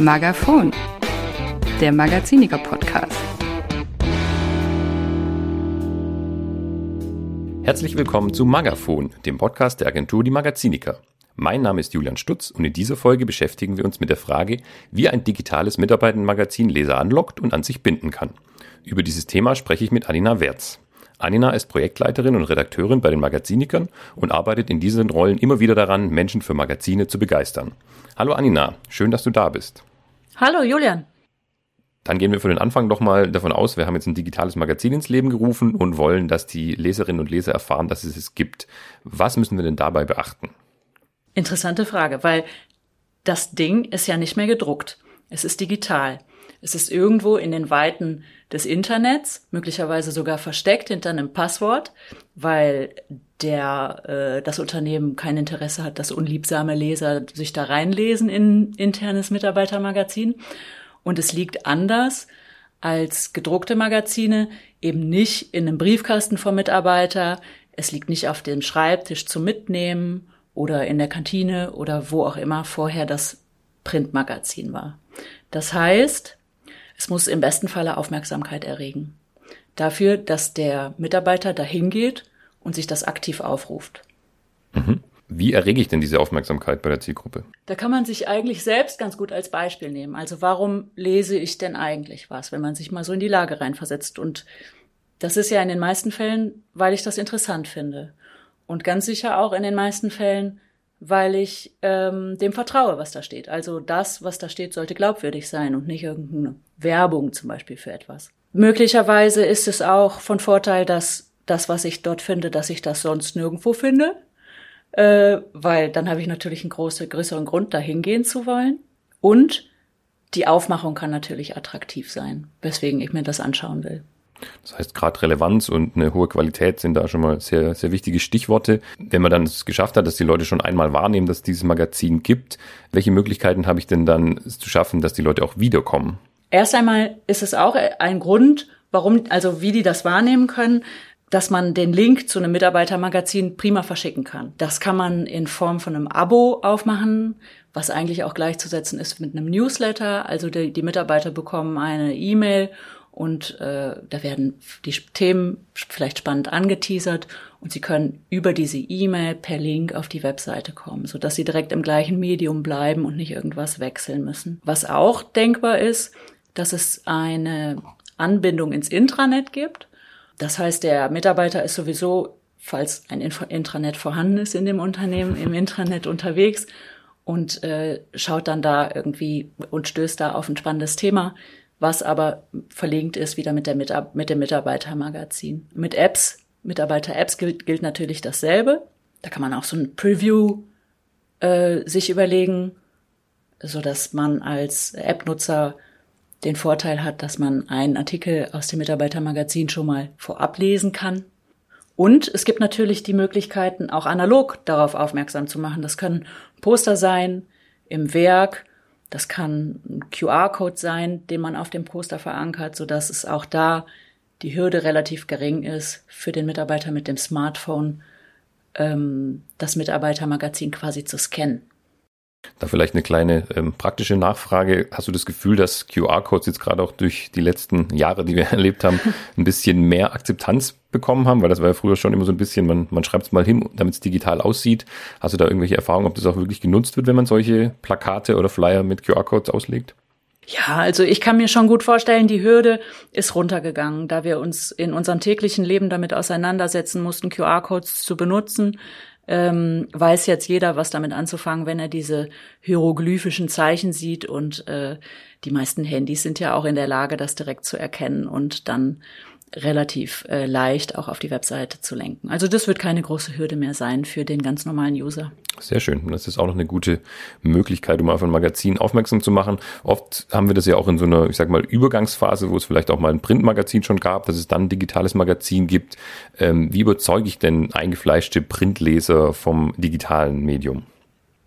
Magaphon, der Magaziniker Podcast. Herzlich willkommen zu Magaphon, dem Podcast der Agentur Die Magaziniker. Mein Name ist Julian Stutz und in dieser Folge beschäftigen wir uns mit der Frage, wie ein digitales Mitarbeitendenmagazin Leser anlockt und an sich binden kann. Über dieses Thema spreche ich mit Anina Wertz. Anina ist Projektleiterin und Redakteurin bei den Magazinikern und arbeitet in diesen Rollen immer wieder daran, Menschen für Magazine zu begeistern. Hallo Anina, schön, dass du da bist. Hallo Julian. Dann gehen wir für den Anfang doch mal davon aus, wir haben jetzt ein digitales Magazin ins Leben gerufen und wollen, dass die Leserinnen und Leser erfahren, dass es es gibt. Was müssen wir denn dabei beachten? Interessante Frage, weil das Ding ist ja nicht mehr gedruckt. Es ist digital. Es ist irgendwo in den Weiten des Internets, möglicherweise sogar versteckt hinter einem Passwort, weil der äh, das Unternehmen kein Interesse hat, dass unliebsame Leser sich da reinlesen in internes Mitarbeitermagazin. Und es liegt anders als gedruckte Magazine, eben nicht in einem Briefkasten vom Mitarbeiter. Es liegt nicht auf dem Schreibtisch zum Mitnehmen oder in der Kantine oder wo auch immer vorher das Printmagazin war. Das heißt, es muss im besten Falle Aufmerksamkeit erregen. Dafür, dass der Mitarbeiter dahin geht und sich das aktiv aufruft. Mhm. Wie errege ich denn diese Aufmerksamkeit bei der Zielgruppe? Da kann man sich eigentlich selbst ganz gut als Beispiel nehmen. Also warum lese ich denn eigentlich was, wenn man sich mal so in die Lage reinversetzt? Und das ist ja in den meisten Fällen, weil ich das interessant finde. Und ganz sicher auch in den meisten Fällen, weil ich ähm, dem vertraue, was da steht. Also das, was da steht, sollte glaubwürdig sein und nicht irgendeine Werbung zum Beispiel für etwas. Möglicherweise ist es auch von Vorteil, dass das, was ich dort finde, dass ich das sonst nirgendwo finde, äh, weil dann habe ich natürlich einen großen, größeren Grund, dahin gehen zu wollen. Und die Aufmachung kann natürlich attraktiv sein, weswegen ich mir das anschauen will. Das heißt, gerade Relevanz und eine hohe Qualität sind da schon mal sehr, sehr wichtige Stichworte. Wenn man dann es geschafft hat, dass die Leute schon einmal wahrnehmen, dass es dieses Magazin gibt, welche Möglichkeiten habe ich denn dann es zu schaffen, dass die Leute auch wiederkommen? Erst einmal ist es auch ein Grund, warum, also wie die das wahrnehmen können, dass man den Link zu einem Mitarbeitermagazin prima verschicken kann. Das kann man in Form von einem Abo aufmachen, was eigentlich auch gleichzusetzen ist mit einem Newsletter. Also die, die Mitarbeiter bekommen eine E-Mail und äh, da werden die Themen vielleicht spannend angeteasert und sie können über diese E-Mail per Link auf die Webseite kommen, so dass sie direkt im gleichen Medium bleiben und nicht irgendwas wechseln müssen. Was auch denkbar ist, dass es eine Anbindung ins Intranet gibt. Das heißt, der Mitarbeiter ist sowieso, falls ein Intranet vorhanden ist in dem Unternehmen, im Intranet unterwegs und äh, schaut dann da irgendwie und stößt da auf ein spannendes Thema was aber verlinkt ist wieder mit, der Mitab mit dem Mitarbeitermagazin. Mit Apps, Mitarbeiter-Apps gilt, gilt natürlich dasselbe. Da kann man auch so ein Preview äh, sich überlegen, so dass man als App-Nutzer den Vorteil hat, dass man einen Artikel aus dem Mitarbeitermagazin schon mal vorab lesen kann. Und es gibt natürlich die Möglichkeiten, auch analog darauf aufmerksam zu machen. Das können Poster sein im Werk das kann ein QR-Code sein, den man auf dem Poster verankert, so dass es auch da die Hürde relativ gering ist für den Mitarbeiter mit dem Smartphone, ähm, das Mitarbeitermagazin quasi zu scannen. Da vielleicht eine kleine ähm, praktische Nachfrage. Hast du das Gefühl, dass QR-Codes jetzt gerade auch durch die letzten Jahre, die wir erlebt haben, ein bisschen mehr Akzeptanz bekommen haben? Weil das war ja früher schon immer so ein bisschen, man, man schreibt es mal hin, damit es digital aussieht. Hast du da irgendwelche Erfahrungen, ob das auch wirklich genutzt wird, wenn man solche Plakate oder Flyer mit QR-Codes auslegt? Ja, also ich kann mir schon gut vorstellen, die Hürde ist runtergegangen, da wir uns in unserem täglichen Leben damit auseinandersetzen mussten, QR-Codes zu benutzen ähm, weiß jetzt jeder, was damit anzufangen, wenn er diese hieroglyphischen Zeichen sieht. Und äh, die meisten Handys sind ja auch in der Lage, das direkt zu erkennen und dann relativ äh, leicht auch auf die Webseite zu lenken. Also das wird keine große Hürde mehr sein für den ganz normalen User. Sehr schön. Das ist auch noch eine gute Möglichkeit, um auf ein Magazin aufmerksam zu machen. Oft haben wir das ja auch in so einer, ich sag mal, Übergangsphase, wo es vielleicht auch mal ein Printmagazin schon gab, dass es dann ein digitales Magazin gibt. Ähm, wie überzeuge ich denn eingefleischte Printleser vom digitalen Medium?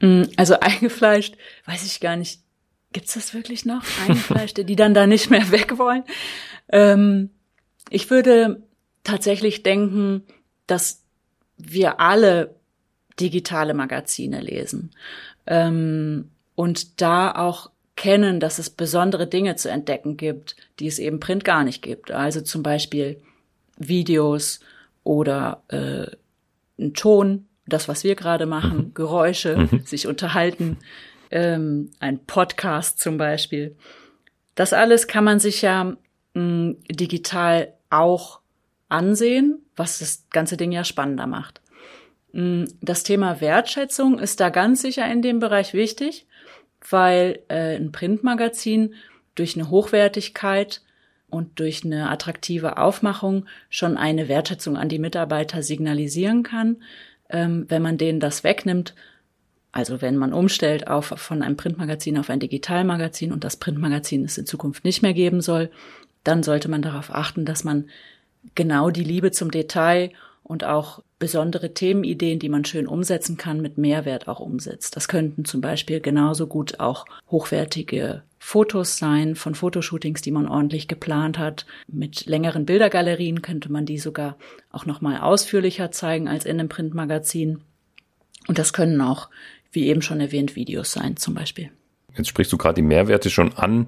Mm, also eingefleischt, weiß ich gar nicht. Gibt's das wirklich noch? Eingefleischte, die dann da nicht mehr weg wollen? Ähm, ich würde tatsächlich denken, dass wir alle digitale Magazine lesen ähm, und da auch erkennen, dass es besondere Dinge zu entdecken gibt, die es eben Print gar nicht gibt. Also zum Beispiel Videos oder äh, ein Ton, das, was wir gerade machen, mhm. Geräusche, mhm. sich unterhalten, ähm, ein Podcast zum Beispiel. Das alles kann man sich ja mh, digital auch ansehen, was das ganze Ding ja spannender macht. Das Thema Wertschätzung ist da ganz sicher in dem Bereich wichtig, weil äh, ein Printmagazin durch eine Hochwertigkeit und durch eine attraktive Aufmachung schon eine Wertschätzung an die Mitarbeiter signalisieren kann. Ähm, wenn man denen das wegnimmt, also wenn man umstellt auf, von einem Printmagazin auf ein Digitalmagazin und das Printmagazin es in Zukunft nicht mehr geben soll, dann sollte man darauf achten, dass man genau die Liebe zum Detail und auch besondere Themenideen, die man schön umsetzen kann, mit Mehrwert auch umsetzt. Das könnten zum Beispiel genauso gut auch hochwertige Fotos sein von Fotoshootings, die man ordentlich geplant hat. Mit längeren Bildergalerien könnte man die sogar auch noch mal ausführlicher zeigen als in einem Printmagazin. Und das können auch, wie eben schon erwähnt, Videos sein zum Beispiel. Jetzt sprichst du gerade die Mehrwerte schon an.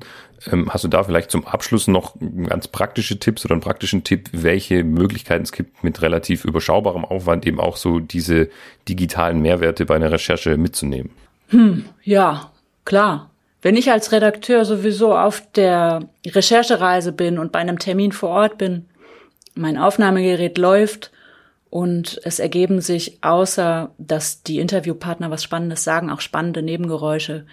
Ähm, hast du da vielleicht zum Abschluss noch ganz praktische Tipps oder einen praktischen Tipp, welche Möglichkeiten es gibt, mit relativ überschaubarem Aufwand eben auch so diese digitalen Mehrwerte bei einer Recherche mitzunehmen? Hm, ja, klar. Wenn ich als Redakteur sowieso auf der Recherchereise bin und bei einem Termin vor Ort bin, mein Aufnahmegerät läuft und es ergeben sich, außer dass die Interviewpartner was Spannendes sagen, auch spannende Nebengeräusche,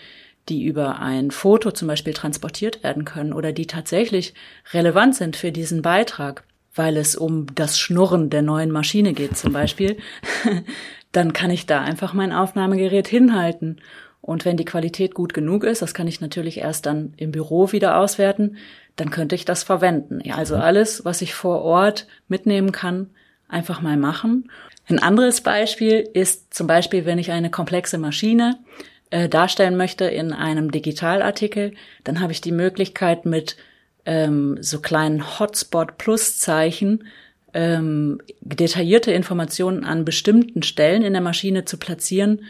die über ein Foto zum Beispiel transportiert werden können oder die tatsächlich relevant sind für diesen Beitrag, weil es um das Schnurren der neuen Maschine geht zum Beispiel, dann kann ich da einfach mein Aufnahmegerät hinhalten. Und wenn die Qualität gut genug ist, das kann ich natürlich erst dann im Büro wieder auswerten, dann könnte ich das verwenden. Ja, also mhm. alles, was ich vor Ort mitnehmen kann, einfach mal machen. Ein anderes Beispiel ist zum Beispiel, wenn ich eine komplexe Maschine äh, darstellen möchte in einem Digitalartikel, dann habe ich die Möglichkeit mit ähm, so kleinen Hotspot-Plus-Zeichen ähm, detaillierte Informationen an bestimmten Stellen in der Maschine zu platzieren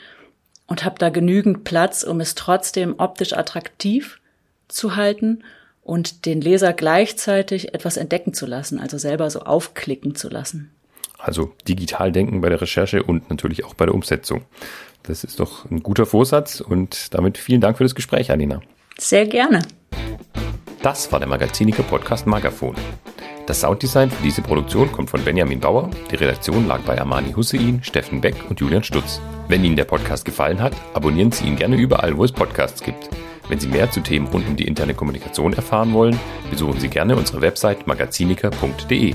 und habe da genügend Platz, um es trotzdem optisch attraktiv zu halten und den Leser gleichzeitig etwas entdecken zu lassen, also selber so aufklicken zu lassen. Also digital denken bei der Recherche und natürlich auch bei der Umsetzung. Das ist doch ein guter Vorsatz und damit vielen Dank für das Gespräch, Alina. Sehr gerne. Das war der Magaziniker Podcast Magafon. Das Sounddesign für diese Produktion kommt von Benjamin Bauer. Die Redaktion lag bei Armani Hussein, Steffen Beck und Julian Stutz. Wenn Ihnen der Podcast gefallen hat, abonnieren Sie ihn gerne überall, wo es Podcasts gibt. Wenn Sie mehr zu Themen rund um die interne Kommunikation erfahren wollen, besuchen Sie gerne unsere Website magaziniker.de.